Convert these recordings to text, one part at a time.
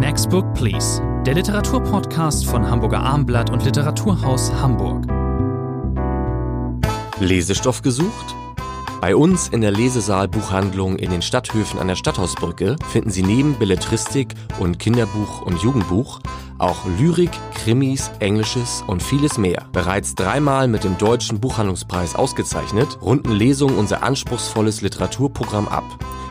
Next Book Please, der Literaturpodcast von Hamburger Armblatt und Literaturhaus Hamburg. Lesestoff gesucht? Bei uns in der Lesesaal-Buchhandlung in den Stadthöfen an der Stadthausbrücke finden Sie neben Belletristik und Kinderbuch und Jugendbuch auch Lyrik, Krimis, Englisches und vieles mehr. Bereits dreimal mit dem Deutschen Buchhandlungspreis ausgezeichnet, runden Lesungen unser anspruchsvolles Literaturprogramm ab.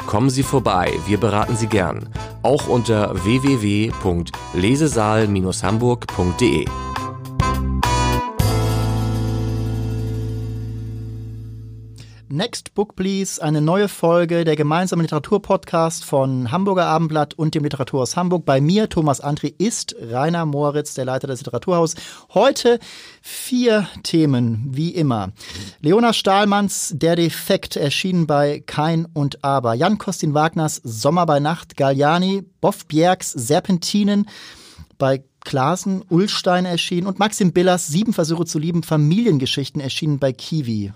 Kommen Sie vorbei, wir beraten Sie gern. Auch unter www.lesesaal-hamburg.de. Next Book Please, eine neue Folge der gemeinsamen Literaturpodcast von Hamburger Abendblatt und dem Literaturhaus Hamburg. Bei mir, Thomas Andri, ist Rainer Moritz, der Leiter des Literaturhaus. Heute vier Themen, wie immer. Leona Stahlmanns Der Defekt, erschienen bei Kein und Aber. Jan Kostin Wagners Sommer bei Nacht. Galliani, Boff Bjergs Serpentinen bei Klasen, Ullstein erschienen und Maxim Billers Sieben Versuche zu lieben, Familiengeschichten erschienen bei Kiwi.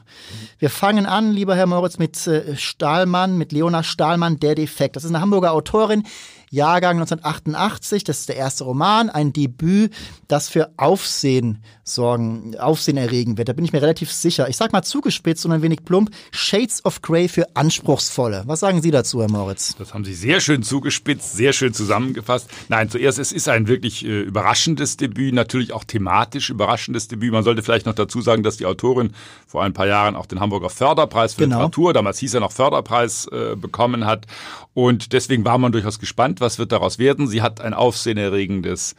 Wir fangen an, lieber Herr Moritz, mit äh, Stahlmann, mit Leona Stahlmann, Der Defekt. Das ist eine Hamburger Autorin, Jahrgang 1988. Das ist der erste Roman, ein Debüt, das für Aufsehen sorgen, Aufsehen erregen wird. Da bin ich mir relativ sicher. Ich sag mal zugespitzt und ein wenig plump. Shades of Grey für Anspruchsvolle. Was sagen Sie dazu, Herr Moritz? Das haben Sie sehr schön zugespitzt, sehr schön zusammengefasst. Nein, zuerst, es ist ein wirklich äh, überraschendes Debüt, natürlich auch thematisch überraschendes Debüt. Man sollte vielleicht noch dazu sagen, dass die Autorin vor ein paar Jahren auch den Hamburger Förderpreis für genau. Literatur, damals hieß er noch Förderpreis, äh, bekommen hat. Und deswegen war man durchaus gespannt, was wird daraus werden. Sie hat ein aufsehenerregendes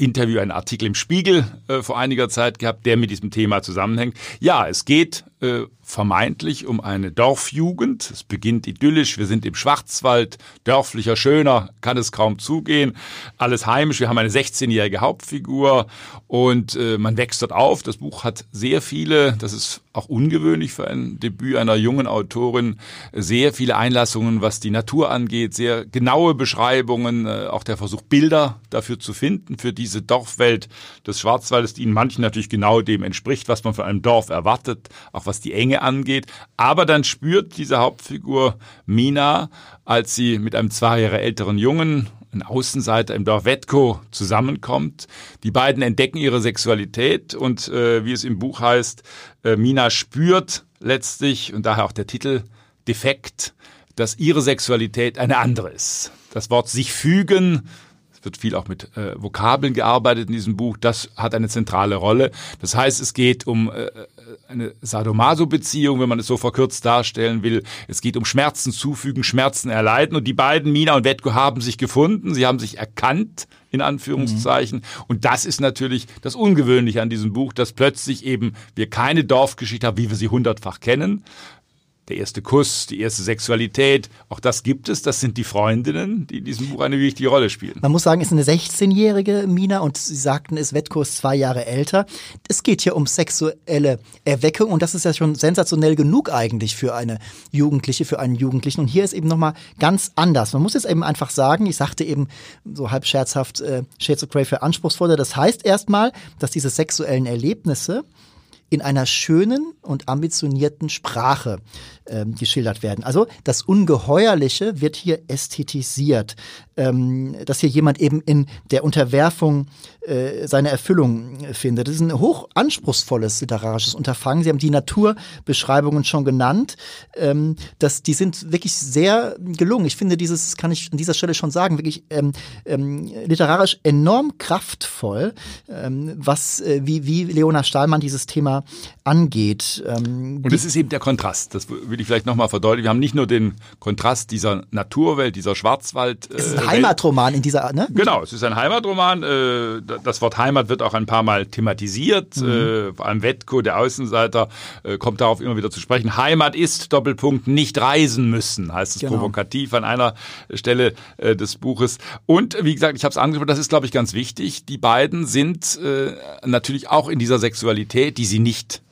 Interview, einen Artikel im Spiegel äh, vor einiger Zeit gehabt, der mit diesem Thema zusammenhängt. Ja, es geht äh, vermeintlich um eine Dorfjugend. Es beginnt idyllisch. Wir sind im Schwarzwald. Dörflicher, schöner kann es kaum zugehen. Alles heimisch. Wir haben eine 16-jährige Hauptfigur und äh, man wächst dort auf. Das Buch hat sehr viele, das ist auch ungewöhnlich für ein Debüt einer jungen Autorin, sehr viele Einlassungen, was die Natur angeht, sehr genaue Beschreibungen, äh, auch der Versuch, Bilder dafür zu finden, für diese Dorfwelt des Schwarzwaldes, die in manchen natürlich genau dem entspricht, was man von einem Dorf erwartet, auch was die Enge angeht. Aber dann spürt diese Hauptfigur Mina, als sie mit einem zwei Jahre älteren Jungen, ein Außenseiter im Dorf Wetko, zusammenkommt. Die beiden entdecken ihre Sexualität und äh, wie es im Buch heißt, äh, Mina spürt letztlich, und daher auch der Titel, defekt, dass ihre Sexualität eine andere ist. Das Wort sich fügen wird viel auch mit äh, Vokabeln gearbeitet in diesem Buch. Das hat eine zentrale Rolle. Das heißt, es geht um äh, eine Sadomaso-Beziehung, wenn man es so verkürzt darstellen will. Es geht um Schmerzen zufügen, Schmerzen erleiden. Und die beiden, Mina und Wetko, haben sich gefunden. Sie haben sich erkannt, in Anführungszeichen. Mhm. Und das ist natürlich das Ungewöhnliche an diesem Buch, dass plötzlich eben wir keine Dorfgeschichte haben, wie wir sie hundertfach kennen, der erste Kuss, die erste Sexualität, auch das gibt es. Das sind die Freundinnen, die in diesem Buch eine wichtige Rolle spielen. Man muss sagen, es ist eine 16-jährige Mina und Sie sagten, ist Wettkurs zwei Jahre älter. Es geht hier um sexuelle Erweckung und das ist ja schon sensationell genug eigentlich für eine Jugendliche, für einen Jugendlichen. Und hier ist eben nochmal ganz anders. Man muss jetzt eben einfach sagen, ich sagte eben so halb scherzhaft, äh, Shades of Grey für anspruchsvoller. Das heißt erstmal, dass diese sexuellen Erlebnisse in einer schönen und ambitionierten Sprache ähm, geschildert werden. Also das Ungeheuerliche wird hier ästhetisiert, ähm, dass hier jemand eben in der Unterwerfung äh, seine Erfüllung findet. Das ist ein hoch anspruchsvolles literarisches Unterfangen. Sie haben die Naturbeschreibungen schon genannt. Ähm, das, die sind wirklich sehr gelungen. Ich finde dieses, kann ich an dieser Stelle schon sagen, wirklich ähm, ähm, literarisch enorm kraftvoll, ähm, was äh, wie, wie Leona Stahlmann dieses Thema angeht. Ähm, Und es ist eben der Kontrast. Das will ich vielleicht nochmal verdeutlichen. Wir haben nicht nur den Kontrast dieser Naturwelt, dieser Schwarzwald. Äh, es ist ein Heimatroman in dieser, ne? Genau, es ist ein Heimatroman. Äh, das Wort Heimat wird auch ein paar Mal thematisiert. Mhm. Äh, vor allem Wetko, der Außenseiter, äh, kommt darauf immer wieder zu sprechen. Heimat ist, Doppelpunkt, nicht reisen müssen, heißt es genau. provokativ an einer Stelle äh, des Buches. Und wie gesagt, ich habe es angesprochen, das ist, glaube ich, ganz wichtig. Die beiden sind äh, natürlich auch in dieser Sexualität, die sie nicht äh,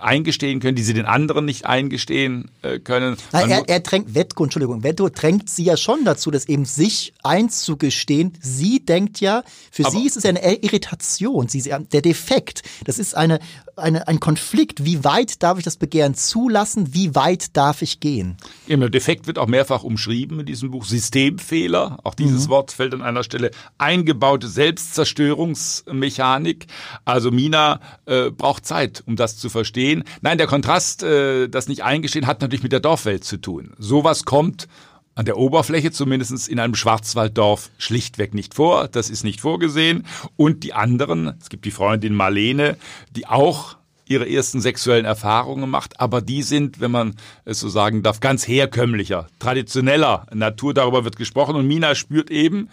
eingestehen können, die sie den anderen nicht eingestehen äh, können. Nein, er, er drängt Wetko, Entschuldigung, Wetko drängt sie ja schon dazu, das eben sich einzugestehen. Sie denkt ja, für sie ist es eine Irritation, sie, der Defekt. Das ist eine, eine, ein Konflikt. Wie weit darf ich das Begehren zulassen? Wie weit darf ich gehen? Eben, der Defekt wird auch mehrfach umschrieben in diesem Buch. Systemfehler, auch dieses mhm. Wort fällt an einer Stelle. Eingebaute Selbstzerstörungsmechanik. Also Mina äh, braucht Zeit, um das zu verstehen eingestehen. Nein, der Kontrast, äh, das nicht eingestehen, hat natürlich mit der Dorfwelt zu tun. Sowas kommt an der Oberfläche zumindest in einem Schwarzwalddorf schlichtweg nicht vor. Das ist nicht vorgesehen. Und die anderen, es gibt die Freundin Marlene, die auch ihre ersten sexuellen Erfahrungen macht, aber die sind, wenn man es so sagen darf, ganz herkömmlicher, traditioneller Natur. Darüber wird gesprochen und Mina spürt eben,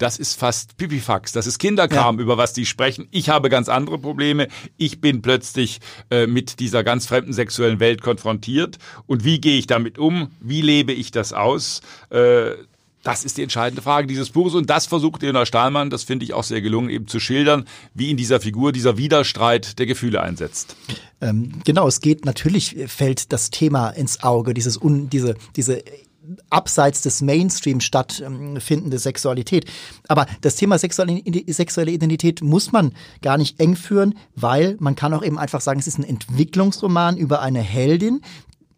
das ist fast Pipifax, das ist Kinderkram, ja. über was die sprechen. Ich habe ganz andere Probleme. Ich bin plötzlich äh, mit dieser ganz fremden sexuellen Welt konfrontiert. Und wie gehe ich damit um? Wie lebe ich das aus? Äh, das ist die entscheidende Frage dieses Buches und das versucht Leonard Stahlmann, das finde ich auch sehr gelungen, eben zu schildern, wie in dieser Figur dieser Widerstreit der Gefühle einsetzt. Ähm, genau, es geht natürlich, fällt das Thema ins Auge, dieses un, diese, diese abseits des Mainstream stattfindende Sexualität. Aber das Thema sexuelle Identität muss man gar nicht eng führen, weil man kann auch eben einfach sagen, es ist ein Entwicklungsroman über eine Heldin,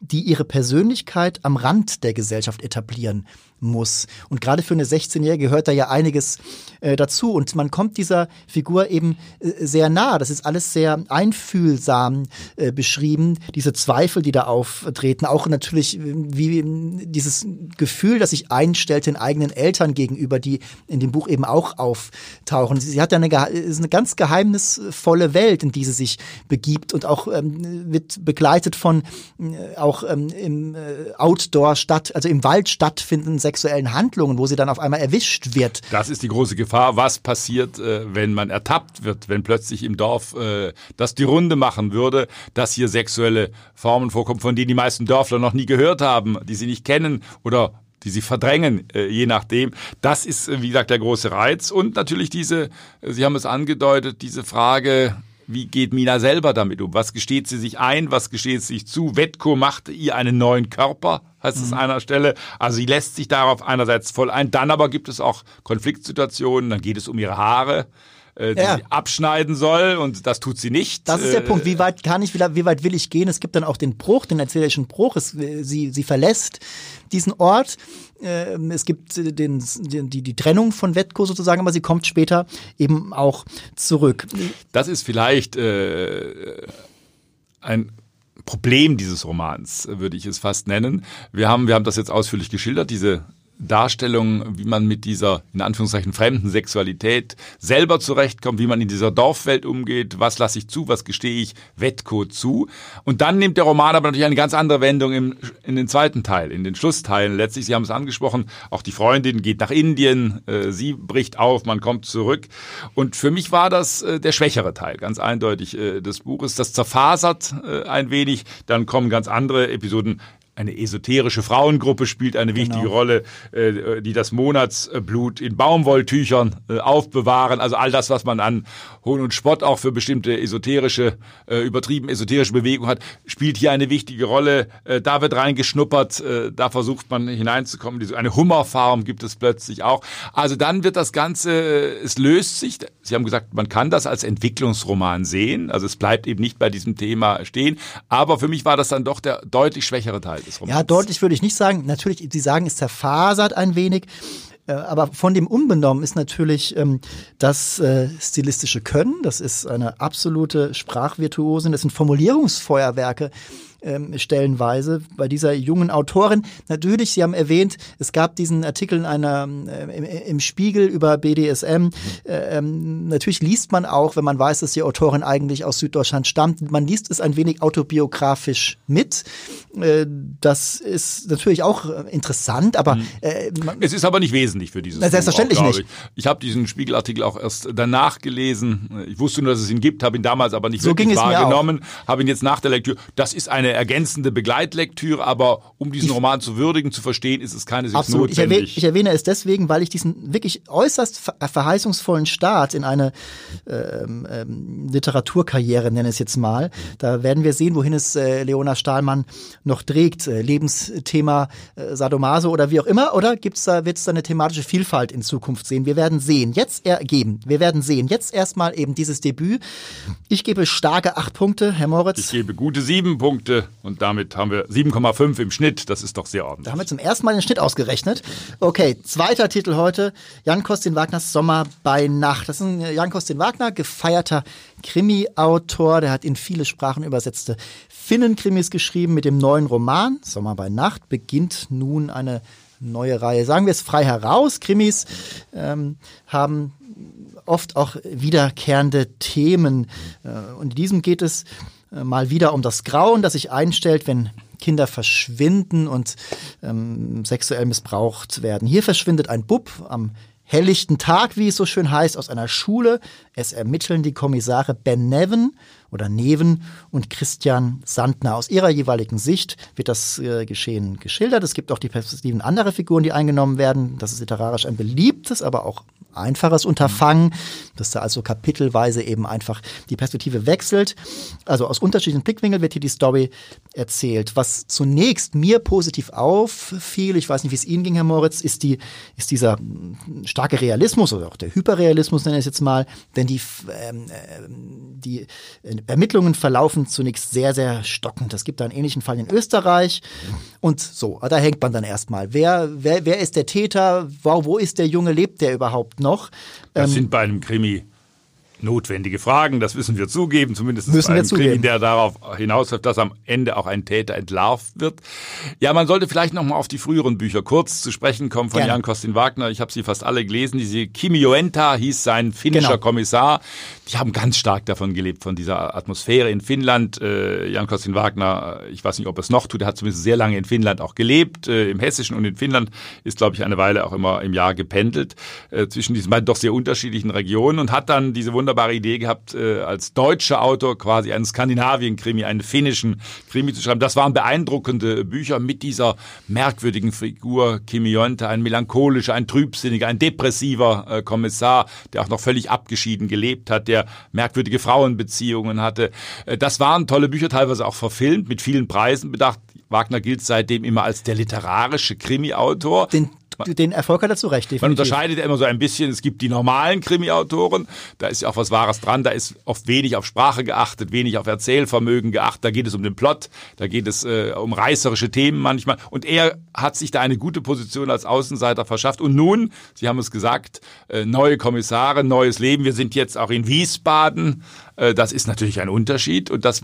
die ihre Persönlichkeit am Rand der Gesellschaft etablieren muss. Und gerade für eine 16-Jährige gehört da ja einiges äh, dazu. Und man kommt dieser Figur eben äh, sehr nah. Das ist alles sehr einfühlsam äh, beschrieben. Diese Zweifel, die da auftreten, auch natürlich äh, wie dieses Gefühl, das sich einstellt den eigenen Eltern gegenüber, die in dem Buch eben auch auftauchen. Sie hat ja eine, ist eine ganz geheimnisvolle Welt, in die sie sich begibt und auch ähm, wird begleitet von äh, auch ähm, im äh, Outdoor statt, also im Wald stattfindenden sexuellen Handlungen, wo sie dann auf einmal erwischt wird. Das ist die große Gefahr. Was passiert, äh, wenn man ertappt wird, wenn plötzlich im Dorf äh, das die Runde machen würde, dass hier sexuelle Formen vorkommen, von denen die meisten Dörfler noch nie gehört haben, die sie nicht kennen oder die sie verdrängen, äh, je nachdem. Das ist, wie gesagt, der große Reiz. Und natürlich diese, Sie haben es angedeutet, diese Frage, wie geht Mina selber damit um? Was gesteht sie sich ein? Was gesteht sie sich zu? Wetko macht ihr einen neuen Körper, heißt es mhm. an einer Stelle. Also sie lässt sich darauf einerseits voll ein. Dann aber gibt es auch Konfliktsituationen. Dann geht es um ihre Haare äh, die ja. sie abschneiden soll und das tut sie nicht. Das ist der äh, Punkt. Wie weit kann ich, wie weit will ich gehen? Es gibt dann auch den Bruch, den erzählerischen Bruch. Es, sie, sie verlässt diesen Ort. Ähm, es gibt den, die, die Trennung von Wetko sozusagen, aber sie kommt später eben auch zurück. Das ist vielleicht äh, ein Problem dieses Romans, würde ich es fast nennen. Wir haben, wir haben das jetzt ausführlich geschildert, diese Darstellung, wie man mit dieser, in Anführungszeichen, fremden Sexualität selber zurechtkommt, wie man in dieser Dorfwelt umgeht, was lasse ich zu, was gestehe ich Wettko zu. Und dann nimmt der Roman aber natürlich eine ganz andere Wendung im, in den zweiten Teil, in den Schlussteilen. Letztlich, Sie haben es angesprochen, auch die Freundin geht nach Indien, äh, sie bricht auf, man kommt zurück. Und für mich war das äh, der schwächere Teil, ganz eindeutig äh, des Buches. Das zerfasert äh, ein wenig, dann kommen ganz andere Episoden eine esoterische Frauengruppe spielt eine wichtige genau. Rolle, äh, die das Monatsblut in Baumwolltüchern äh, aufbewahren. Also all das, was man an Hohn und Spott auch für bestimmte esoterische, äh, übertrieben esoterische Bewegungen hat, spielt hier eine wichtige Rolle. Da wird reingeschnuppert, da versucht man hineinzukommen. Eine Hummerfarm gibt es plötzlich auch. Also dann wird das Ganze, es löst sich. Sie haben gesagt, man kann das als Entwicklungsroman sehen. Also es bleibt eben nicht bei diesem Thema stehen. Aber für mich war das dann doch der deutlich schwächere Teil des Romans. Ja, deutlich würde ich nicht sagen. Natürlich, Sie sagen, es zerfasert ein wenig. Äh, aber von dem unbenommen ist natürlich ähm, das äh, stilistische Können. Das ist eine absolute Sprachvirtuosin. Das sind Formulierungsfeuerwerke ähm, stellenweise bei dieser jungen Autorin. Natürlich, Sie haben erwähnt, es gab diesen Artikel in einer, äh, im, im, Spiegel über BDSM. Äh, ähm, natürlich liest man auch, wenn man weiß, dass die Autorin eigentlich aus Süddeutschland stammt, man liest es ein wenig autobiografisch mit. Äh, das ist natürlich auch interessant, aber mhm. äh, es ist aber nicht wesentlich für dieses. Na, selbstverständlich auch, nicht. Ich, ich habe diesen Spiegelartikel auch erst danach gelesen. Ich wusste nur, dass es ihn gibt, habe ihn damals aber nicht so wirklich wahrgenommen, habe ihn jetzt nach der Lektüre. Das ist eine eine ergänzende Begleitlektüre, aber um diesen Roman zu würdigen, zu verstehen, ist es keineswegs Absolut. Ich erwähne, notwendig. ich erwähne es deswegen, weil ich diesen wirklich äußerst ver verheißungsvollen Start in eine ähm, ähm, Literaturkarriere, nenne ich es jetzt mal, da werden wir sehen, wohin es äh, Leona Stahlmann noch trägt. Äh, Lebensthema äh, Sadomaso oder wie auch immer, oder gibt's da, wird es da eine thematische Vielfalt in Zukunft sehen? Wir werden sehen. Jetzt ergeben. Wir werden sehen. Jetzt erstmal eben dieses Debüt. Ich gebe starke acht Punkte, Herr Moritz. Ich gebe gute sieben Punkte und damit haben wir 7,5 im Schnitt. Das ist doch sehr ordentlich. Da haben wir zum ersten Mal den Schnitt ausgerechnet. Okay, zweiter Titel heute. Jan Kostin Wagners Sommer bei Nacht. Das ist ein Jan Kostin Wagner, gefeierter Krimi-Autor. Der hat in viele Sprachen übersetzte Finnen-Krimis geschrieben. Mit dem neuen Roman Sommer bei Nacht beginnt nun eine neue Reihe. Sagen wir es frei heraus. Krimis ähm, haben oft auch wiederkehrende Themen. Äh, Und in diesem geht es äh, mal wieder um das Grauen, das sich einstellt, wenn Kinder verschwinden und ähm, sexuell missbraucht werden. Hier verschwindet ein Bub am helllichten Tag, wie es so schön heißt, aus einer Schule. Es ermitteln die Kommissare Ben Neven oder Neven und Christian Sandner. Aus ihrer jeweiligen Sicht wird das äh, Geschehen geschildert. Es gibt auch die Perspektiven anderer Figuren, die eingenommen werden. Das ist literarisch ein beliebtes, aber auch einfaches Unterfangen, dass da also kapitelweise eben einfach die Perspektive wechselt. Also aus unterschiedlichen Blickwinkeln wird hier die Story erzählt. Was zunächst mir positiv auffiel, ich weiß nicht, wie es Ihnen ging, Herr Moritz, ist, die, ist dieser starke Realismus oder auch der Hyperrealismus, nenne ich es jetzt mal, denn die, ähm, äh, die Ermittlungen verlaufen zunächst sehr, sehr stockend. Es gibt da einen ähnlichen Fall in Österreich und so, da hängt man dann erstmal. Wer, wer, wer ist der Täter? Wo, wo ist der Junge? Lebt der überhaupt noch? Das Ähm, sind bei einem Krimi notwendige Fragen, das müssen wir zugeben, zumindest Müssen bei wir einem Krimi, zugeben. der darauf hinausläuft, dass am Ende auch ein Täter entlarvt wird. Ja, man sollte vielleicht noch mal auf die früheren Bücher kurz zu sprechen kommen von Gerne. Jan Kostin Wagner. Ich habe sie fast alle gelesen. Diese Kimi Joenta hieß sein finnischer Genau. Kommissar. Die haben ganz stark davon gelebt, von dieser Atmosphäre in Finnland. Äh, Jan Kostin Wagner, äh, ich weiß nicht, ob er es noch tut, er hat zumindest sehr lange in Finnland auch gelebt, äh, im Hessischen und in Finnland, ist, glaube ich, eine Weile auch immer im Jahr gependelt äh, zwischen diesen beiden doch sehr unterschiedlichen Regionen und hat dann diese wunderbare Idee gehabt, äh, als deutscher Autor quasi einen Skandinavien-Krimi, einen finnischen Krimi zu schreiben. Das waren beeindruckende Bücher mit dieser merkwürdigen Figur Kimi Jonte, ein melancholischer, ein trübsinniger, ein depressiver äh, Kommissar, der auch noch völlig abgeschieden gelebt hat, der merkwürdige Frauenbeziehungen hatte. Äh, das waren tolle Bücher, teilweise auch verfilmt, mit vielen Preisen bedacht. Wagner gilt seitdem immer als der literarische Krimi-Autor. den, den Erfolg hat er zu Recht, Man definitiv. unterscheidet ja immer so ein bisschen, es gibt die normalen Krimi-Autoren, da ist ja auch was Wahres dran, da ist oft wenig auf Sprache geachtet, wenig auf Erzählvermögen geachtet, da geht es um den Plot, da geht es äh, um reißerische Themen manchmal. Und er hat sich da eine gute Position als Außenseiter verschafft. Und nun, Sie haben es gesagt, äh, neue Kommissare, neues Leben, wir sind jetzt auch in Wiesbaden, äh, das ist natürlich ein Unterschied. Und das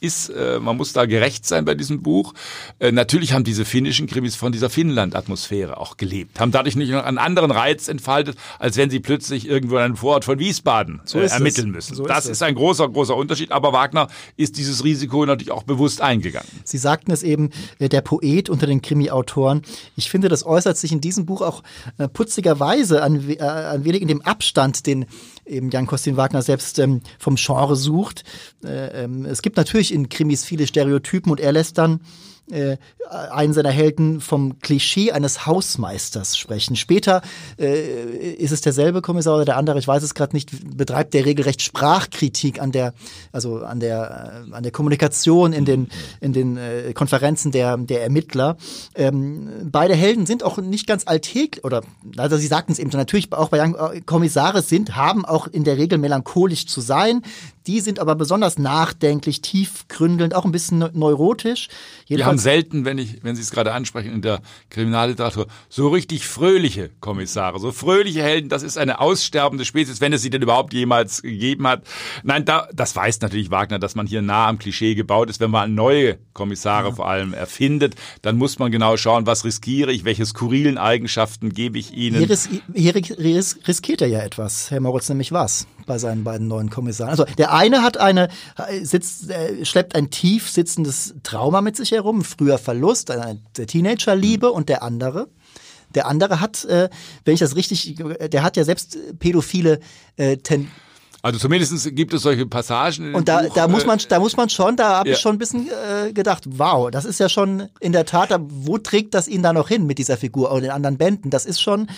ist, äh, man muss da gerecht sein bei diesem Buch. Äh, natürlich haben diese finnischen Krimis von dieser Finnland-Atmosphäre auch gelebt, haben dadurch nicht noch einen anderen Reiz entfaltet, als wenn sie plötzlich irgendwo in einem Vorort von Wiesbaden So äh, ist es. ermitteln müssen. So ist das es. ist ein großer, großer Unterschied, aber Wagner ist dieses Risiko natürlich auch bewusst eingegangen. Sie sagten es eben, äh, der Poet unter den Krimi-Autoren. Ich finde, das äußert sich in diesem Buch auch äh, putzigerweise ein, ein wenig in dem Abstand, den eben Jan Kostin Wagner selbst ähm, vom Genre sucht. Äh, ähm, es gibt natürlich in Krimis viele Stereotypen und er lässt dann äh, einen seiner Helden vom Klischee eines Hausmeisters sprechen. Später äh, ist es derselbe Kommissar oder der andere, ich weiß es gerade nicht, betreibt der regelrecht Sprachkritik an der, also an der, äh, an der Kommunikation in den, in den äh, Konferenzen der, der Ermittler. Ähm, beide Helden sind auch nicht ganz alltäglich, oder also Sie sagten es eben, natürlich auch bei äh, Kommissare sind, haben auch in der Regel melancholisch zu sein. Die sind aber besonders nachdenklich, tiefgründelnd, auch ein bisschen neu- neurotisch. Wir haben Jedenfalls selten, wenn ich, wenn Sie es gerade ansprechen, in der Kriminalliteratur, so richtig fröhliche Kommissare, so fröhliche Helden, das ist eine aussterbende Spezies, wenn es sie denn überhaupt jemals gegeben hat. Nein, da, das weiß natürlich Wagner, dass man hier nah am Klischee gebaut ist. Wenn man neue Kommissare vor allem erfindet, dann muss man genau schauen, was riskiere ich, welche skurrilen Eigenschaften gebe ich ihnen. Hier, ris hier ris riskiert er ja etwas, Herr Moritz, nämlich was bei seinen beiden neuen Kommissaren. Also der eine hat eine, sitzt, äh, schleppt ein tief sitzendes Trauma mit sich herum, früher Verlust, eine der Teenagerliebe und der andere. Der andere hat, äh, wenn ich das richtig, der hat ja selbst pädophile äh, ten, Also zumindest gibt es solche Passagen. Und da, Buch, da muss man, äh, da muss man schon, da habe ja. ich schon ein bisschen äh, gedacht, wow, das ist ja schon in der Tat, wo trägt das ihn da noch hin mit dieser Figur und den anderen Bänden? Das ist schon.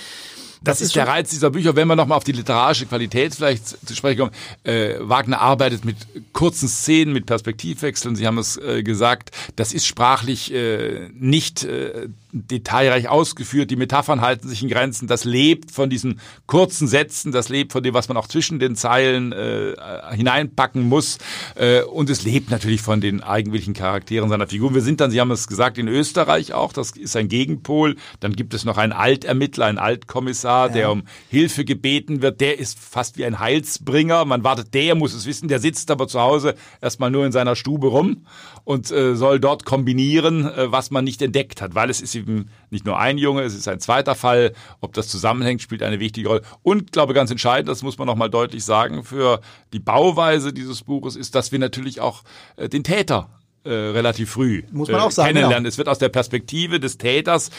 Das, ist der Reiz dieser Bücher, wenn wir nochmal auf die literarische Qualität vielleicht zu sprechen kommen. Äh, Wagner arbeitet mit kurzen Szenen, mit Perspektivwechseln. Sie haben es äh, gesagt, das ist sprachlich äh, nicht äh, detailreich ausgeführt. Die Metaphern halten sich in Grenzen. Das lebt von diesen kurzen Sätzen, das lebt von dem, was man auch zwischen den Zeilen äh, hineinpacken muss. Äh, und es lebt natürlich von den eigentlichen Charakteren seiner Figur. Wir sind dann, Sie haben es gesagt, in Österreich auch. Das ist ein Gegenpol. Dann gibt es noch einen Altermittler, einen Altkommissar, der um Hilfe gebeten wird. Der ist fast wie ein Heilsbringer. Man wartet, der muss es wissen. Der sitzt aber zu Hause erstmal nur in seiner Stube rum und äh, soll dort kombinieren, äh, was man nicht entdeckt hat, weil es ist eben nicht nur ein Junge, es ist ein zweiter Fall. Ob das zusammenhängt, spielt eine wichtige Rolle. Und glaube ganz entscheidend, das muss man noch mal deutlich sagen, für die Bauweise dieses Buches ist, dass wir natürlich auch äh, den Täter äh, relativ früh Muss man auch sagen, kennenlernen. genau. Es wird aus der Perspektive des Täters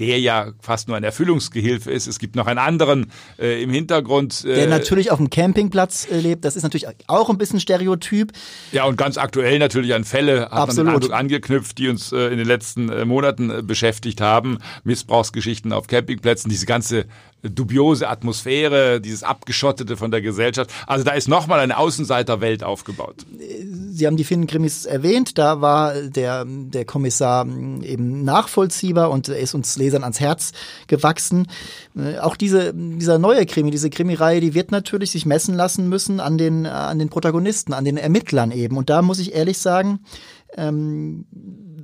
der ja fast nur ein Erfüllungsgehilfe ist. Es gibt noch einen anderen äh, im Hintergrund. Äh, Der natürlich auf dem Campingplatz äh, lebt, das ist natürlich auch ein bisschen Stereotyp. Ja, und ganz aktuell natürlich an Fälle hat Absolut. man den angeknüpft, die uns äh, in den letzten äh, Monaten äh, beschäftigt haben. Missbrauchsgeschichten auf Campingplätzen, diese ganze dubiose Atmosphäre, dieses Abgeschottete von der Gesellschaft. Also da ist nochmal eine Außenseiterwelt aufgebaut. Sie haben die Finnenkrimis erwähnt, da war der, der Kommissar eben nachvollziehbar und er ist uns Lesern ans Herz gewachsen. Äh, Auch diese, dieser neue Krimi, diese Krimireihe, die wird natürlich sich messen lassen müssen an den, an den Protagonisten, an den Ermittlern eben. Und da muss ich ehrlich sagen, ähm,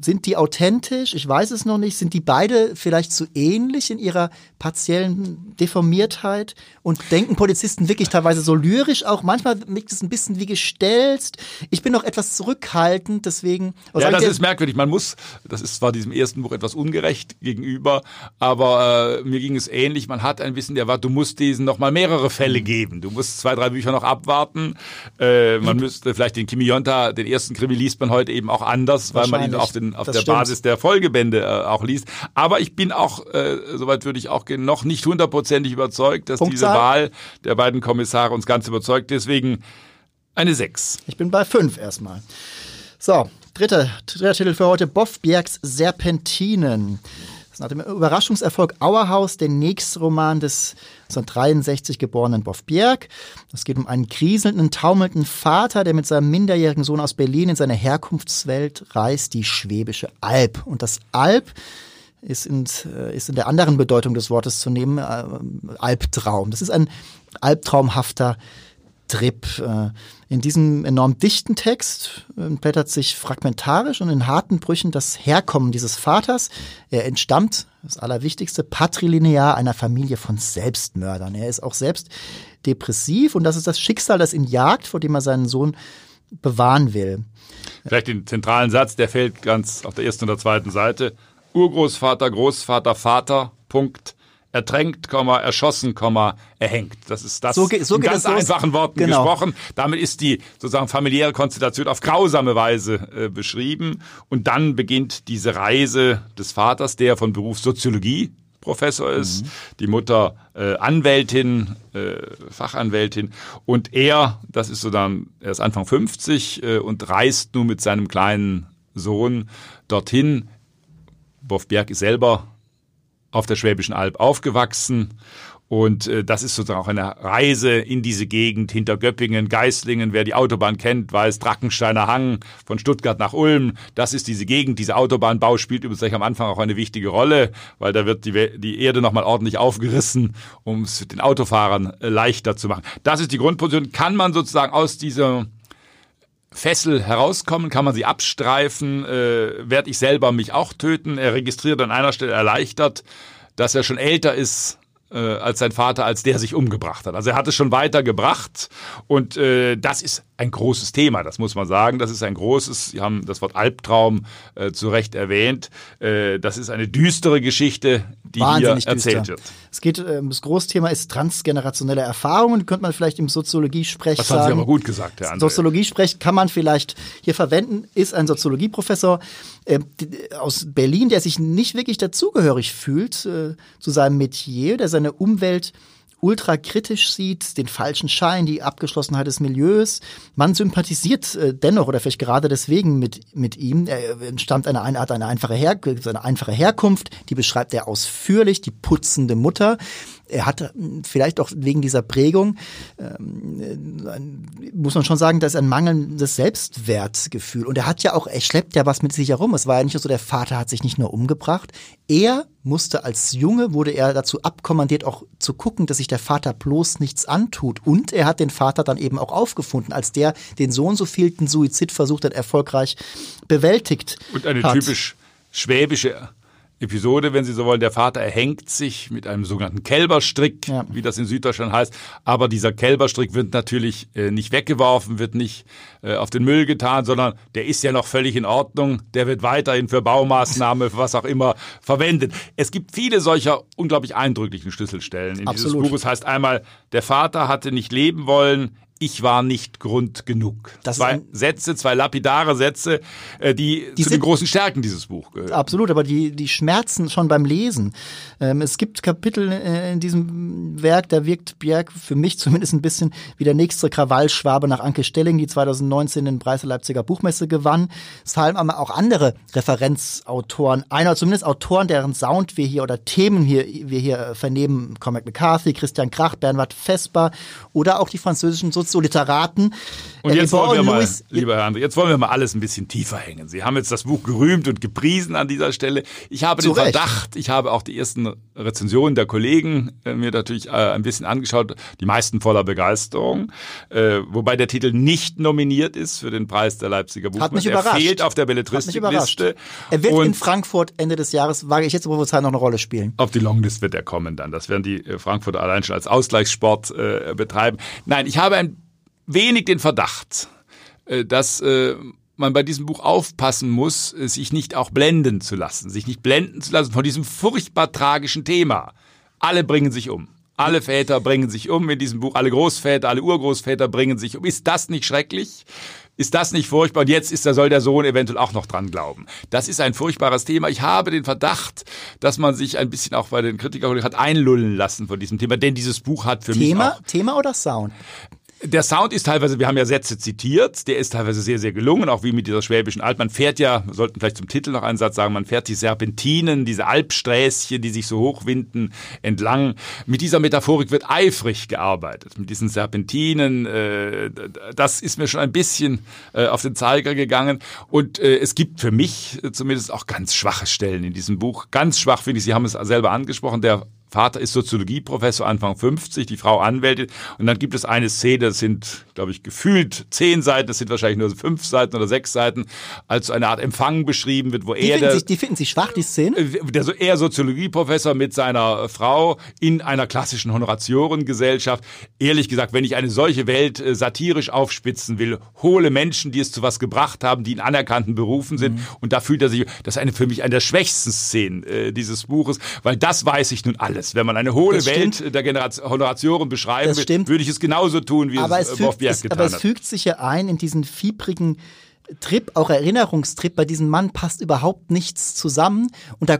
sind die authentisch? Ich weiß es noch nicht. Sind die beide vielleicht zu ähnlich in ihrer partiellen Deformiertheit? Und denken Polizisten wirklich teilweise so lyrisch auch? Manchmal wirkt es ein bisschen wie gestelzt. Ich bin noch etwas zurückhaltend, deswegen. Ja, das ist merkwürdig. Man muss, das ist zwar diesem ersten Buch etwas ungerecht gegenüber, aber äh, mir ging es ähnlich. Man hat ein bisschen der Erwartung, du musst diesen noch mal mehrere Fälle geben. Du musst zwei, drei Bücher noch abwarten. Äh, man müsste vielleicht den Kimi Jonta, den ersten Krimi liest man heute eben auch anders, weil man ihn auf, den, auf Das der stimmt. Basis der Folgebände äh, auch liest. Aber ich bin auch, äh, soweit würde ich auch noch nicht hundertprozentig überzeugt, dass diese Punktzahl? Wahl der beiden Kommissare uns ganz überzeugt. Deswegen eine Sechs. Ich bin bei fünf erstmal. So, dritter, dritter Titel für heute: Boff Bjergs Serpentinen. Das ist nach dem Überraschungserfolg Auerhaus der nächste Roman des 1963 geborenen Boff Bjerg. Es geht um einen kriselnden, taumelnden Vater, der mit seinem minderjährigen Sohn aus Berlin in seine Herkunftswelt reist, die Schwäbische Alb. Und das Alb ist in, äh, ist in der anderen Bedeutung des Wortes zu nehmen, äh, Albtraum. Das ist ein albtraumhafter Trip. Äh, In diesem enorm dichten Text blättert sich fragmentarisch und in harten Brüchen das Herkommen dieses Vaters. Er entstammt, das Allerwichtigste, patrilinear einer Familie von Selbstmördern. Er ist auch selbst depressiv und das ist das Schicksal, das ihn jagt, vor dem er seinen Sohn bewahren will. Vielleicht den zentralen Satz, der fällt ganz auf der ersten oder zweiten Seite. Urgroßvater, Großvater, Vater, Punkt. Ertränkt, erschossen, erhängt. Das ist das So ge- so in ganz einfachen Worten Genau. gesprochen. Damit ist die sozusagen familiäre Konstellation auf grausame Weise äh, beschrieben. Und dann beginnt diese Reise des Vaters, der von Beruf Soziologie Professor ist, Mhm. die Mutter äh, Anwältin, äh, Fachanwältin und er, das ist so dann, er ist Anfang 50 äh, und reist nun mit seinem kleinen Sohn dorthin. Bofberg ist selber auf der Schwäbischen Alb aufgewachsen. Und äh, das ist sozusagen auch eine Reise in diese Gegend hinter Göppingen, Geislingen. Wer die Autobahn kennt, weiß Drackensteiner Hang von Stuttgart nach Ulm. Das ist diese Gegend. Dieser Autobahnbau spielt übrigens am Anfang auch eine wichtige Rolle, weil da wird die Erde nochmal ordentlich aufgerissen, um es den Autofahrern äh, leichter zu machen. Das ist die Grundposition. Kann man sozusagen aus dieser Fessel herauskommen, kann man sie abstreifen, äh, werde ich selber mich auch töten. Er registriert an einer Stelle erleichtert, dass er schon älter ist äh, als sein Vater, als der sich umgebracht hat. Also er hat es schon weitergebracht und äh, das ist ein großes Thema, das muss man sagen. Das ist ein großes, Sie haben das Wort Albtraum äh, zu Recht erwähnt. Äh, das ist eine düstere Geschichte, die Wahnsinnig hier erzählt düster. wird. Es geht, ähm, das Großthema ist transgenerationelle Erfahrungen, könnte man vielleicht im Soziologie-Sprech Das sagen. haben Sie aber gut gesagt, Herr André. Soziologie-Sprech kann man vielleicht hier verwenden, ist ein Soziologieprofessor äh, aus Berlin, der sich nicht wirklich dazugehörig fühlt äh, zu seinem Metier, der seine Umwelt ultra kritisch sieht, den falschen Schein, die Abgeschlossenheit des Milieus. Man sympathisiert äh, dennoch oder vielleicht gerade deswegen mit, mit ihm. Er entstammt einer, eine Art eine einfache, Her eine einfache Herkunft, die beschreibt er ausführlich, die putzende Mutter er hat vielleicht auch wegen dieser Prägung, ähm, muss man schon sagen, das ist ein mangelndes Selbstwertgefühl. Und er hat ja auch, er schleppt ja was mit sich herum. Es war ja nicht nur so, der Vater hat sich nicht nur umgebracht. Er musste als Junge, wurde er dazu abkommandiert, auch zu gucken, dass sich der Vater bloß nichts antut. Und er hat den Vater dann eben auch aufgefunden, als der den Sohn so vielten Suizidversuch dann erfolgreich bewältigt Und eine hat. typisch schwäbische Episode, wenn Sie so wollen. Der Vater erhängt sich mit einem sogenannten Kälberstrick, Ja. wie das in Süddeutschland heißt. Aber dieser Kälberstrick wird natürlich äh, nicht weggeworfen, wird nicht äh, auf den Müll getan, sondern der ist ja noch völlig in Ordnung. Der wird weiterhin für Baumaßnahmen, für was auch immer verwendet. Es gibt viele solcher unglaublich eindrücklichen Schlüsselstellen in dieses Absolut. Buches. Heißt einmal, der Vater hatte nicht leben wollen. Ich war nicht Grund genug. Das zwei Sätze, zwei lapidare Sätze, äh, die, Die zu den großen Stärken dieses Buch gehören. Absolut, aber die, die Schmerzen schon beim Lesen. Ähm, es gibt Kapitel äh, in diesem Werk, da wirkt Bjerg für mich zumindest ein bisschen wie der nächste Krawallschwabe nach Anke Stelling, die 2019 den Preis der Leipziger Buchmesse gewann. Es fallen aber auch andere Referenzautoren, einer zumindest Autoren, deren Sound wir hier oder Themen hier, wir hier äh, vernehmen, Cormac McCarthy, Christian Krach, Bernhard Vesper oder auch die französischen Sozioliteraten. Und Äh, jetzt wollen wir mal, lieber Herr André, jetzt wollen wir mal alles ein bisschen tiefer hängen. Sie haben jetzt das Buch gerühmt und gepriesen an dieser Stelle. Ich habe den Recht. Verdacht, ich habe auch die ersten Rezensionen der Kollegen äh, mir natürlich äh, ein bisschen angeschaut, die meisten voller Begeisterung, äh, wobei der Titel nicht nominiert ist für den Preis der Leipziger Buchmesse. Hat mich er fehlt auf der. Belletristikliste. Er wird Und in Frankfurt Ende des Jahres, wage ich jetzt Probezeit noch eine Rolle spielen. Auf die Longlist wird er kommen dann. Das werden die Frankfurter allein schon als Ausgleichssport betreiben. Nein, ich habe ein wenig den Verdacht, äh, dass äh, man bei diesem Buch aufpassen muss, äh, sich nicht auch blenden zu lassen, sich nicht blenden zu lassen von diesem furchtbar tragischen Thema. Alle bringen sich um. Alle Väter bringen sich um in diesem Buch, alle Großväter, alle Urgroßväter bringen sich um. Ist das nicht schrecklich? Ist das nicht furchtbar? Und jetzt ist, da soll der Sohn eventuell auch noch dran glauben. Das ist ein furchtbares Thema. Ich habe den Verdacht, dass man sich ein bisschen auch bei den Kritikern hat einlullen lassen von diesem Thema, denn dieses Buch hat für mich Thema, Thema oder Sound? Der Sound ist teilweise, wir haben ja Sätze zitiert, der ist teilweise sehr, sehr gelungen, auch wie mit dieser schwäbischen Alp. Man fährt ja, wir sollten vielleicht zum Titel noch einen Satz sagen, man fährt die Serpentinen, diese Alpsträßchen, die sich so hochwinden, entlang. Mit dieser Metaphorik wird eifrig gearbeitet. Mit diesen Serpentinen, äh, das ist mir schon ein bisschen äh, auf den Zeiger gegangen. Und äh, es gibt für mich äh, zumindest auch ganz schwache Stellen in diesem Buch. Ganz schwach finde ich, Sie haben es selber angesprochen, der Vater ist Soziologieprofessor Anfang 50, die Frau Anwältin. Und dann gibt es eine Szene, das sind, glaube ich, gefühlt zehn Seiten, das sind wahrscheinlich nur fünf Seiten oder sechs Seiten, als so eine Art Empfang beschrieben wird, wo Die, er finden, der, Sie, die finden Sie schwach, die Szene? der so eher Soziologieprofessor mit seiner Frau in einer klassischen Honoratiorengesellschaft. Ehrlich gesagt, wenn ich eine solche Welt äh, satirisch aufspitzen will, hohle Menschen, die es zu was gebracht haben, die in anerkannten Berufen sind. Und da fühlt er sich, das ist eine, für mich eine der schwächsten Szenen äh, dieses Buches, weil das weiß ich nun alles. Wenn man eine hohle Welt der Generation Honoratioren beschreiben Das will, würde ich es genauso tun, wie aber es, es, äh, Bob fügt, Bjerg es, getan aber es hat. fügt sich ja ein in diesen fiebrigen Trip, auch Erinnerungstrip. Bei diesem Mann passt überhaupt nichts zusammen. Und da,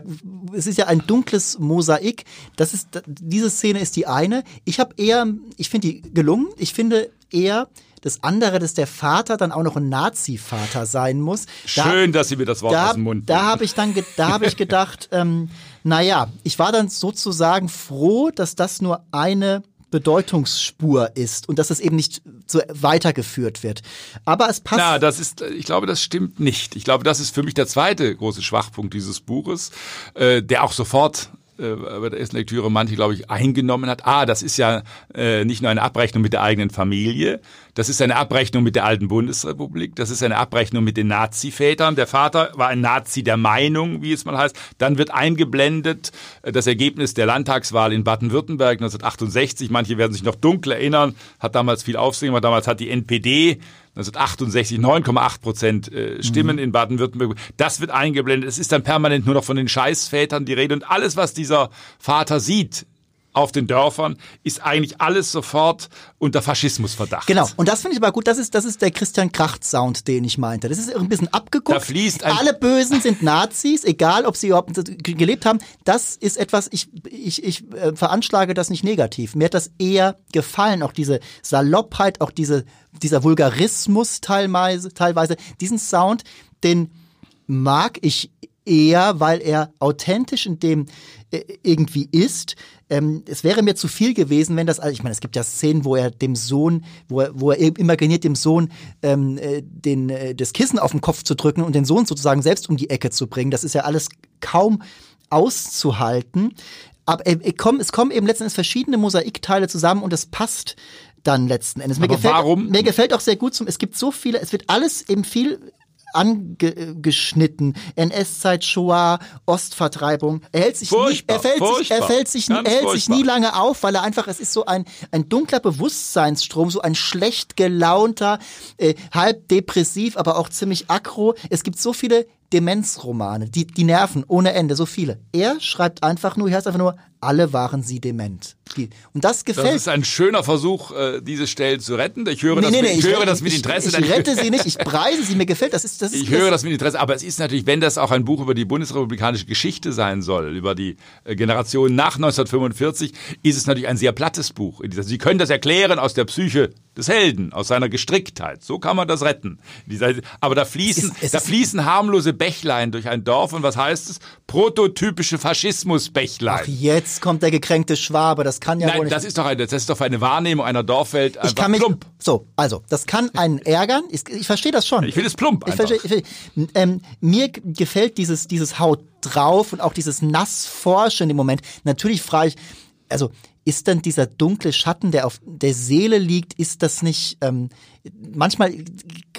es ist ja ein dunkles Mosaik. Das ist, diese Szene ist die eine. Ich habe eher, ich finde die gelungen. Ich finde eher, das andere, dass der Vater dann auch noch ein Nazi-Vater sein muss. Da- Schön, dass Sie mir das Wort da, aus dem Mund Da nehmen. habe ich dann, da habe ich gedacht, ähm, naja, ich war dann sozusagen froh, dass das nur eine Bedeutungsspur ist und dass es eben nicht so weitergeführt wird. Aber es passt. Na, das ist, ich glaube, das stimmt nicht. Ich glaube, das ist für mich der zweite große Schwachpunkt dieses Buches, äh, der auch sofort äh, bei der ersten Lektüre manche, glaube ich, eingenommen hat. Ah, das ist ja äh, nicht nur eine Abrechnung mit der eigenen Familie, das ist eine Abrechnung mit der alten Bundesrepublik, das ist eine Abrechnung mit den Nazi-Vätern. Der Vater war ein Nazi der Meinung, wie es mal heißt. Dann wird eingeblendet äh, das Ergebnis der Landtagswahl in Baden-Württemberg 1968. Manche werden sich noch dunkel erinnern, hat damals viel Aufsehen gemacht. Damals hat die NPD 1968 9,8 Prozent äh, Stimmen in Baden-Württemberg. Das wird eingeblendet. Es ist dann permanent nur noch von den Scheißvätern die Rede. Und alles, was dieser Vater sieht, auf den Dörfern, ist eigentlich alles sofort unter Faschismusverdacht. Genau. Und das finde ich aber gut. Das ist, das ist der Christian Kracht-Sound, den ich meinte. Das ist ein bisschen abgeguckt. Da fließt ein Alle Bösen sind Nazis, egal ob sie überhaupt gelebt haben. Das ist etwas, ich, ich, ich äh, veranschlage das nicht negativ. Mir hat das eher gefallen. Auch diese Saloppheit, auch diese, dieser Vulgarismus teilweise, teilweise. Diesen Sound, den mag ich eher, weil er authentisch in dem äh, irgendwie ist. Ähm, es wäre mir zu viel gewesen, wenn das, also ich meine, es gibt ja Szenen, wo er dem Sohn, wo er, wo er imaginiert, dem Sohn ähm, äh, den, äh, das Kissen auf den Kopf zu drücken und den Sohn sozusagen selbst um die Ecke zu bringen. Das ist ja alles kaum auszuhalten. Aber äh, komm, es kommen eben letztendlich verschiedene Mosaikteile zusammen und es passt dann letzten Endes. Mir gefällt, warum? Mir gefällt auch sehr gut zum, es gibt so viele, es wird alles eben viel angeschnitten. NS-Zeit, Shoah, Ostvertreibung. Er hält sich Furchtbar, nie, er fällt sich, er furchtbar, fällt sich, er hält sich furchtbar. nie lange auf, weil er einfach, es ist so ein, ein dunkler Bewusstseinsstrom, so ein schlecht gelaunter, äh, halb depressiv, aber auch ziemlich aggro. Es gibt so viele Demenzromane, die, die nerven ohne Ende, so viele. Er schreibt einfach nur, hier heißt einfach nur, alle waren sie dement. Die, und das Das gefällt ist ein schöner Versuch, äh, diese Stellen zu retten. Ich höre, das, Nee, nee, mit, nee, ich höre das ich, mit Interesse. Ich, ich rette sie nicht, ich preise sie, mir gefällt das. Ist, das ist, Ich höre das mit Interesse, aber es ist natürlich, wenn das auch ein Buch über die bundesrepublikanische Geschichte sein soll, über die äh, Generation nach 1945, ist es natürlich ein sehr plattes Buch. Sie können das erklären aus der Psyche des Helden, aus seiner Gestricktheit. So kann man das retten. Aber da fließen, Es es da fließen harmlose Bächlein durch ein Dorf und was heißt es? Prototypische Faschismusbächlein. Ach, jetzt kommt der gekränkte Schwabe, das kann ja wohl Nein, nicht. das ist doch eine, das ist doch eine Wahrnehmung einer Dorfwelt einfach ich kann mich, plump. so, also, das kann einen ärgern. Ich, ich verstehe das schon. Ich finde es plump Ich verstehe, ich verstehe. Ähm, mir gefällt dieses, dieses Haut drauf und auch dieses Nassforschen dem Moment. Natürlich frage ich, also, ist denn dieser dunkle Schatten, der auf der Seele liegt, ist das nicht, ähm, manchmal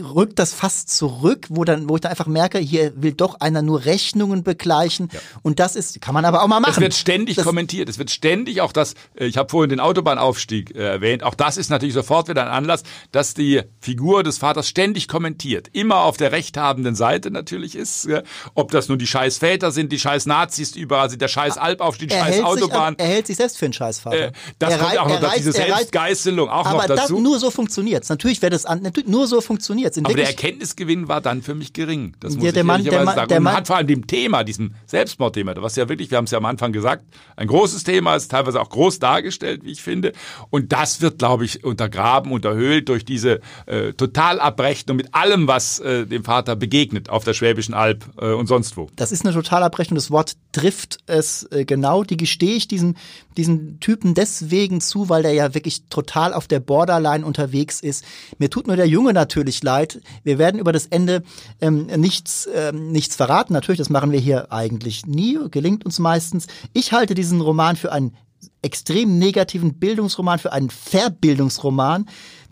rückt das fast zurück, wo dann, wo ich dann einfach merke, hier will doch einer nur Rechnungen begleichen. Und das ist, kann man aber auch mal machen. Es wird ständig Das- kommentiert. Es wird ständig auch das, äh, ich habe vorhin den Autobahnaufstieg äh, erwähnt, auch das ist natürlich sofort wieder ein Anlass, dass die Figur des Vaters ständig kommentiert. Immer auf der rechthabenden Seite natürlich ist. Ja. Ob das nun die scheiß Väter sind, die scheiß Nazis überall sind, der scheiß Alpaufstieg, die er scheiß Autobahn. sich, er hält sich selbst für einen Scheißvater. Äh, das Er kommt auch noch dazu, reizt- diese Selbstgeißelung auch aber noch dazu. Das, nur so funktioniert's. Natürlich wäre das an, natürlich, nur so funktioniert's. In Aber der Erkenntnisgewinn war dann für mich gering. Das muss Ja, ich der Mann- ehrlicherweise der Mann- sagen. der Mann- hat vor allem dem Thema, diesem Selbstmordthema, was ja wirklich, wir haben es ja am Anfang gesagt, ein großes Thema ist, teilweise auch groß dargestellt, wie ich finde. Und das wird, glaube ich, untergraben, unterhöhlt durch diese äh, Totalabrechnung mit allem, was äh, dem Vater begegnet auf der Schwäbischen Alb äh, und sonst wo. Das ist eine Totalabrechnung. Das Wort trifft es äh, genau. Die gestehe ich diesem, diesem Typen deswegen zu, weil der ja wirklich total auf der Borderline unterwegs ist. Mir tut nur der Junge natürlich leid. Wir werden über das Ende ähm, nichts, ähm, nichts verraten. Natürlich, das machen wir hier eigentlich nie. Gelingt uns meistens. Ich halte diesen Roman für einen extrem negativen Bildungsroman, für einen Verbildungsroman.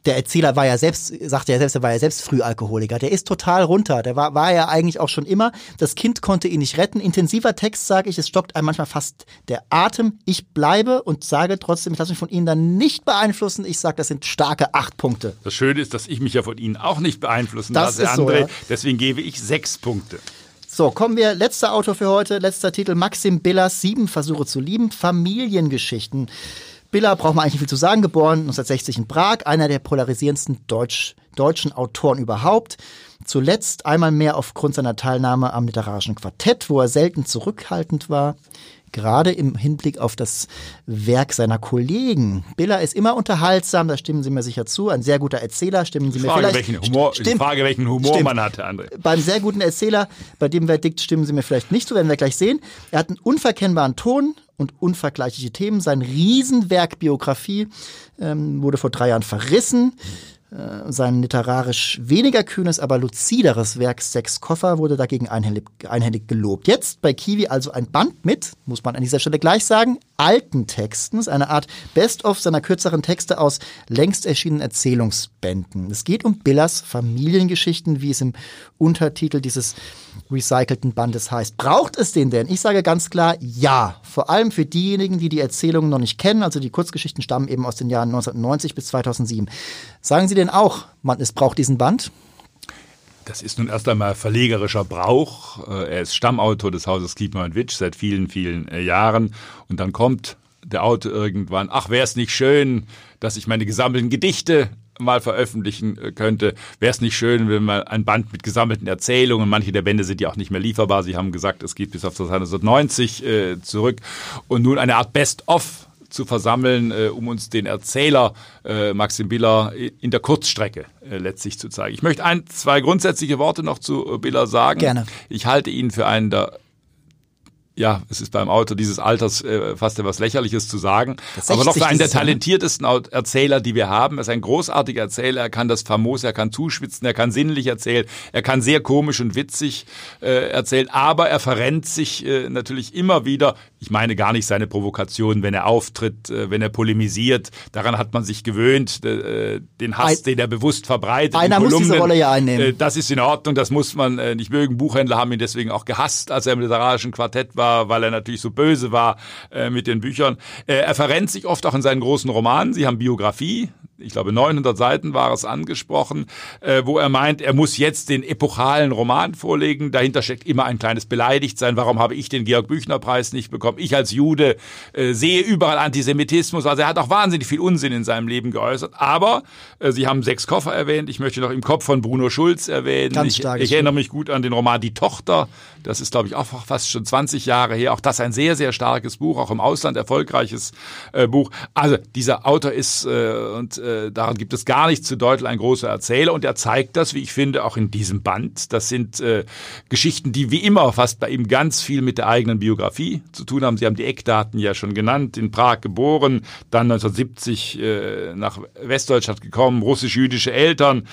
Der Erzähler war ja selbst, sagte ja selbst, er war ja selbst Frühalkoholiker. Der ist total runter. Der war, war ja eigentlich auch schon immer. Das Kind konnte ihn nicht retten. Intensiver Text, sage ich, es stockt einem manchmal fast der Atem. Ich bleibe und sage trotzdem, ich lasse mich von Ihnen dann nicht beeinflussen. Ich sage, das sind starke acht Punkte. Das Schöne ist, dass ich mich ja von Ihnen auch nicht beeinflussen Das lasse, ist so, André. ja. Deswegen gebe ich sechs Punkte. So, kommen wir, letzter Autor für heute, letzter Titel, Maxim Billers, Sieben Versuche zu lieben, Familiengeschichten. Biller, braucht man eigentlich nicht viel zu sagen, geboren 1960 in Prag, einer der polarisierendsten Deutsch, deutschen Autoren überhaupt. Zuletzt einmal mehr aufgrund seiner Teilnahme am literarischen Quartett, wo er selten zurückhaltend war. Gerade im Hinblick auf das Werk seiner Kollegen. Biller ist immer unterhaltsam, da stimmen Sie mir sicher zu. Ein sehr guter Erzähler, stimmen Sie mir frage, vielleicht. welchen Humor, Stimmt. frage, welchen Humor Stimmt. man hatte, André. Beim sehr guten Erzähler, bei dem Verdikt stimmen Sie mir vielleicht nicht zu, werden wir gleich sehen. Er hat einen unverkennbaren Ton und unvergleichliche Themen. Sein Riesenwerk Biografie ähm, wurde vor drei Jahren verrissen. Äh, Sein literarisch weniger kühnes, aber luzideres Werk Sechs Koffer wurde dagegen einhellig, einhellig gelobt. Jetzt bei Kiwi also ein Band mit, muss man an dieser Stelle gleich sagen, alten Texten. Ist eine Art Best-of seiner kürzeren Texte aus längst erschienenen Erzählungsbänden. Es geht um Billers Familiengeschichten, wie es im Untertitel dieses recycelten Bandes heißt. Braucht es den denn? Ich sage ganz klar ja. Vor allem für diejenigen, die die Erzählungen noch nicht kennen. Also die Kurzgeschichten stammen eben aus den Jahren 1990 bis 2007. Sagen Sie denn auch, man, es braucht diesen Band? Das ist nun erst einmal verlegerischer Brauch. Äh, Er ist Stammautor des Hauses Kiepenheuer und Witsch seit vielen, vielen äh, Jahren. Und dann kommt der Autor irgendwann, ach, wäre es nicht schön, dass ich meine gesammelten Gedichte mal veröffentlichen äh, könnte. Wäre es nicht schön, wenn man ein Band mit gesammelten Erzählungen, manche der Bände sind ja auch nicht mehr lieferbar. Sie haben gesagt, es geht bis auf das 1990 äh, zurück und nun eine Art Best-of zu versammeln, äh, um uns den Erzähler äh, Maxim Biller in der Kurzstrecke äh, letztlich zu zeigen. Ich möchte ein, zwei grundsätzliche Worte noch zu Biller sagen. Gerne. Ich halte ihn für einen der ja, es ist beim Autor dieses Alters äh, fast etwas Lächerliches zu sagen, aber noch für einen der talentiertesten Erzähler, die wir haben. Er ist ein großartiger Erzähler, er kann das famos, er kann zuschwitzen, er kann sinnlich erzählen, er kann sehr komisch und witzig äh, erzählen, aber er verrennt sich äh, natürlich immer wieder. Ich meine gar nicht seine Provokation, wenn er auftritt, äh, wenn er polemisiert. Daran hat man sich gewöhnt, äh, den Hass, ein, den er bewusst verbreitet. Einer muss diese Rolle ja einnehmen. Äh, das ist in Ordnung, das muss man äh, nicht mögen. Buchhändler haben ihn deswegen auch gehasst, als er im literarischen Quartett war war, weil er natürlich so böse war äh, mit den Büchern. Äh, er verrennt sich oft auch in seinen großen Romanen. Sie haben Biografie, ich glaube 900 Seiten war es angesprochen, äh, wo er meint, er muss jetzt den epochalen Roman vorlegen. Dahinter steckt immer ein kleines Beleidigtsein. Warum habe ich den Georg Büchner Preis nicht bekommen? Ich als Jude äh, sehe überall Antisemitismus. Also er hat auch wahnsinnig viel Unsinn in seinem Leben geäußert. Aber äh, Sie haben sechs Koffer erwähnt. Ich möchte noch im Kopf von Bruno Schulz erwähnen. Ganz stark. Ich, ich erinnere mich gut an den Roman Die Tochter. Das ist, glaube ich, auch fast schon 20 Jahre her. Auch das ein sehr, sehr starkes Buch, auch im Ausland erfolgreiches äh, Buch. Also dieser Autor ist äh, und äh, daran gibt es gar nichts zu deuteln, ein großer Erzähler und er zeigt das, wie ich finde, auch in diesem Band. Das sind äh, Geschichten, die wie immer fast bei ihm ganz viel mit der eigenen Biografie zu tun haben. Sie haben die Eckdaten ja schon genannt, in Prag geboren, dann 1970 äh, nach Westdeutschland gekommen, russisch-jüdische Eltern,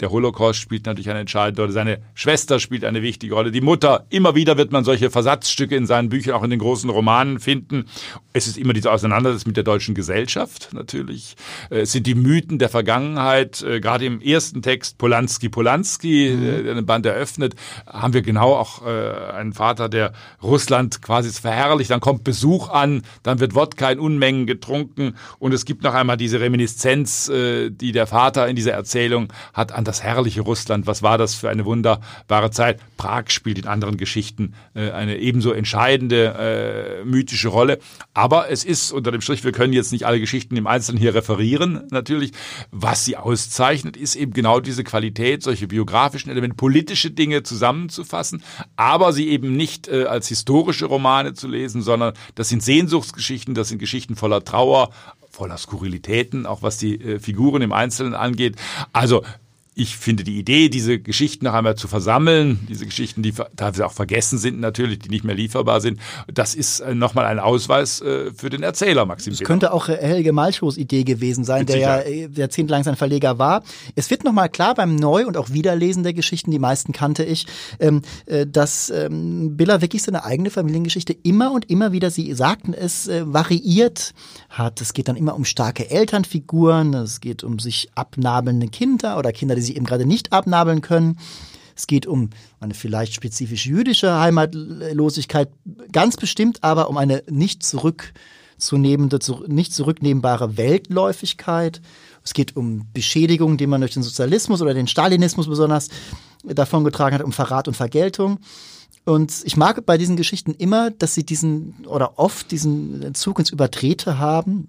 der Holocaust spielt natürlich eine entscheidende Rolle. Seine Schwester spielt eine wichtige Rolle. Die Mutter. Immer wieder wird man solche Versatzstücke in seinen Büchern, auch in den großen Romanen finden. Es ist immer diese Auseinandersetzung mit der deutschen Gesellschaft natürlich. Äh, es sind die Mythen der Vergangenheit. Äh, gerade im ersten Text Polanski, Polanski, mhm. Äh, der den Band eröffnet, haben wir genau auch einen Vater, der Russland quasi verherrlicht. Dann kommt Besuch an, dann wird Wodka in Unmengen getrunken und es gibt noch einmal diese Reminiszenz, die der Vater in dieser Erzählung hat an das herrliche Russland. Was war das für eine wunderbare Zeit? Prag spielt in anderen Geschichten äh, eine ebenso entscheidende äh, mythische Rolle. Aber es ist unter dem Strich, wir können jetzt nicht alle Geschichten im Einzelnen hier referieren, natürlich. Was sie auszeichnet, ist eben genau diese Qualität, solche biografischen Elemente, politische Dinge zusammenzufassen, aber sie eben nicht äh, als historische Romane zu lesen, sondern das sind Sehnsuchtsgeschichten, das sind Geschichten voller Trauer, voller Skurrilitäten, auch was die äh, Figuren im Einzelnen angeht. Also ich finde die Idee, diese Geschichten noch einmal zu versammeln, diese Geschichten, die teilweise auch vergessen sind natürlich, die nicht mehr lieferbar sind, das ist äh, nochmal ein Ausweis äh, für den Erzähler, Maxim. Das könnte auch äh, Helge Malschos Idee gewesen sein, der ja jahrzehntelang sein Verleger war. Es wird nochmal klar beim Neu- und auch Wiederlesen der Geschichten, die meisten kannte ich, ähm, dass ähm, Biller wirklich seine eigene Familiengeschichte immer und immer wieder, Sie sagten es, variiert hat. Es geht dann immer um starke Elternfiguren, es geht um sich abnabelnde Kinder oder Kinder, die sie eben gerade nicht abnabeln können. Es geht um eine vielleicht spezifisch jüdische Heimatlosigkeit, ganz bestimmt aber um eine nicht zurückzunehmende, nicht zurücknehmbare Weltläufigkeit. Es geht um Beschädigung, die man durch den Sozialismus oder den Stalinismus besonders davongetragen hat, um Verrat und Vergeltung. Und ich mag bei diesen Geschichten immer, dass sie diesen oder oft diesen Zug ins Überdrehte haben.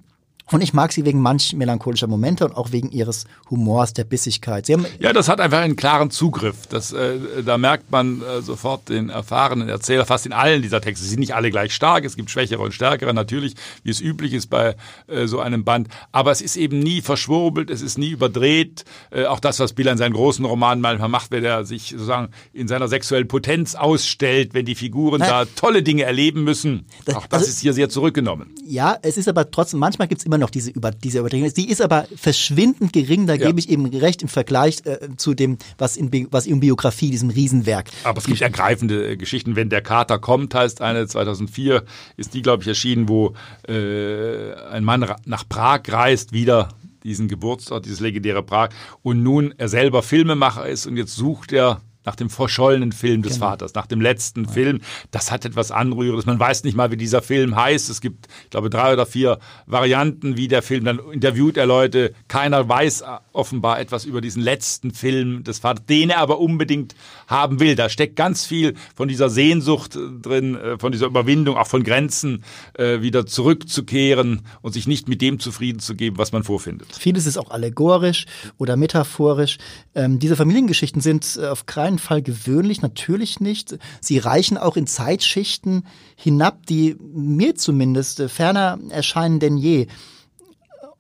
Und ich mag sie wegen manch melancholischer Momente und auch wegen ihres Humors, der Bissigkeit. ja, das hat einfach einen klaren Zugriff. Das, äh, da merkt man äh, sofort den erfahrenen Erzähler fast in allen dieser Texte. Sie sind nicht alle gleich stark. Es gibt schwächere und stärkere, natürlich, wie es üblich ist bei äh, so einem Band. Aber es ist eben nie verschwurbelt, es ist nie überdreht. Äh, auch das, was Bill in seinen großen Romanen manchmal macht, wenn er sich sozusagen in seiner sexuellen Potenz ausstellt, wenn die Figuren Na, da tolle Dinge erleben müssen. Das, auch das also, ist hier sehr zurückgenommen. Ja, es ist aber trotzdem, manchmal gibt es immer immer noch diese, Über, diese Übertragung. Die ist aber verschwindend gering, da ja. gebe ich eben recht im Vergleich äh, zu dem, was in, was in Biografie, diesem Riesenwerk. Aber es gibt ergreifende äh, Geschichten. Wenn der Kater kommt, heißt eine, 2004 ist die, glaube ich, erschienen, wo äh, ein Mann nach Prag reist, wieder diesen Geburtsort, dieses legendäre Prag, und nun er selber Filmemacher ist und jetzt sucht er nach dem verschollenen Film des genau. Vaters, nach dem letzten ja. Film. Das hat etwas Anrührendes. Man weiß nicht mal, wie dieser Film heißt. Es gibt, ich glaube, drei oder vier Varianten, wie der Film. Dann interviewt er Leute. Keiner weiß offenbar etwas über diesen letzten Film des Vaters, den er aber unbedingt haben will. Da steckt ganz viel von dieser Sehnsucht äh, drin, äh, von dieser Überwindung, auch von Grenzen, äh, wieder zurückzukehren und sich nicht mit dem zufrieden zu geben, was man vorfindet. Vieles ist auch allegorisch oder metaphorisch. Ähm, diese Familiengeschichten sind auf keinen Fall gewöhnlich, natürlich nicht. Sie reichen auch in Zeitschichten hinab, die mir zumindest ferner erscheinen denn je.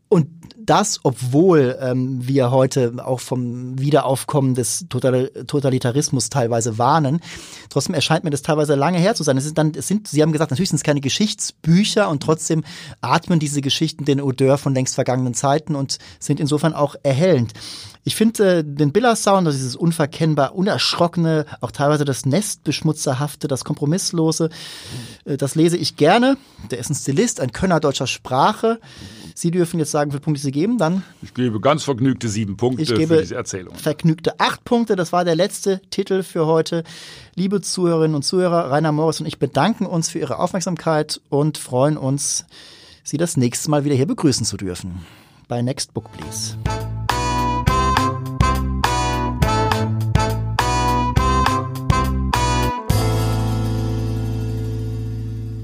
Und das, obwohl ähm, wir heute auch vom Wiederaufkommen des Total Totalitarismus teilweise warnen. Trotzdem erscheint mir das teilweise lange her zu sein. Es, ist dann, es sind, Sie haben gesagt, natürlich sind es keine Geschichtsbücher und trotzdem atmen diese Geschichten den Odeur von längst vergangenen Zeiten und sind insofern auch erhellend. Ich finde äh, den Biller-Sound, also dieses unverkennbar unerschrockene, auch teilweise das Nestbeschmutzerhafte, das Kompromisslose, äh, das lese ich gerne. Der ist ein Stilist, ein Könner deutscher Sprache. Sie dürfen jetzt sagen, wie viele Punkte Sie geben, dann. Ich gebe ganz vergnügte sieben Punkte ich gebe für diese Erzählung. Vergnügte acht Punkte. Das war der letzte Titel für heute. Liebe Zuhörerinnen und Zuhörer, Rainer Morris und ich bedanken uns für Ihre Aufmerksamkeit und freuen uns, Sie das nächste Mal wieder hier begrüßen zu dürfen. Bei Next Book, please.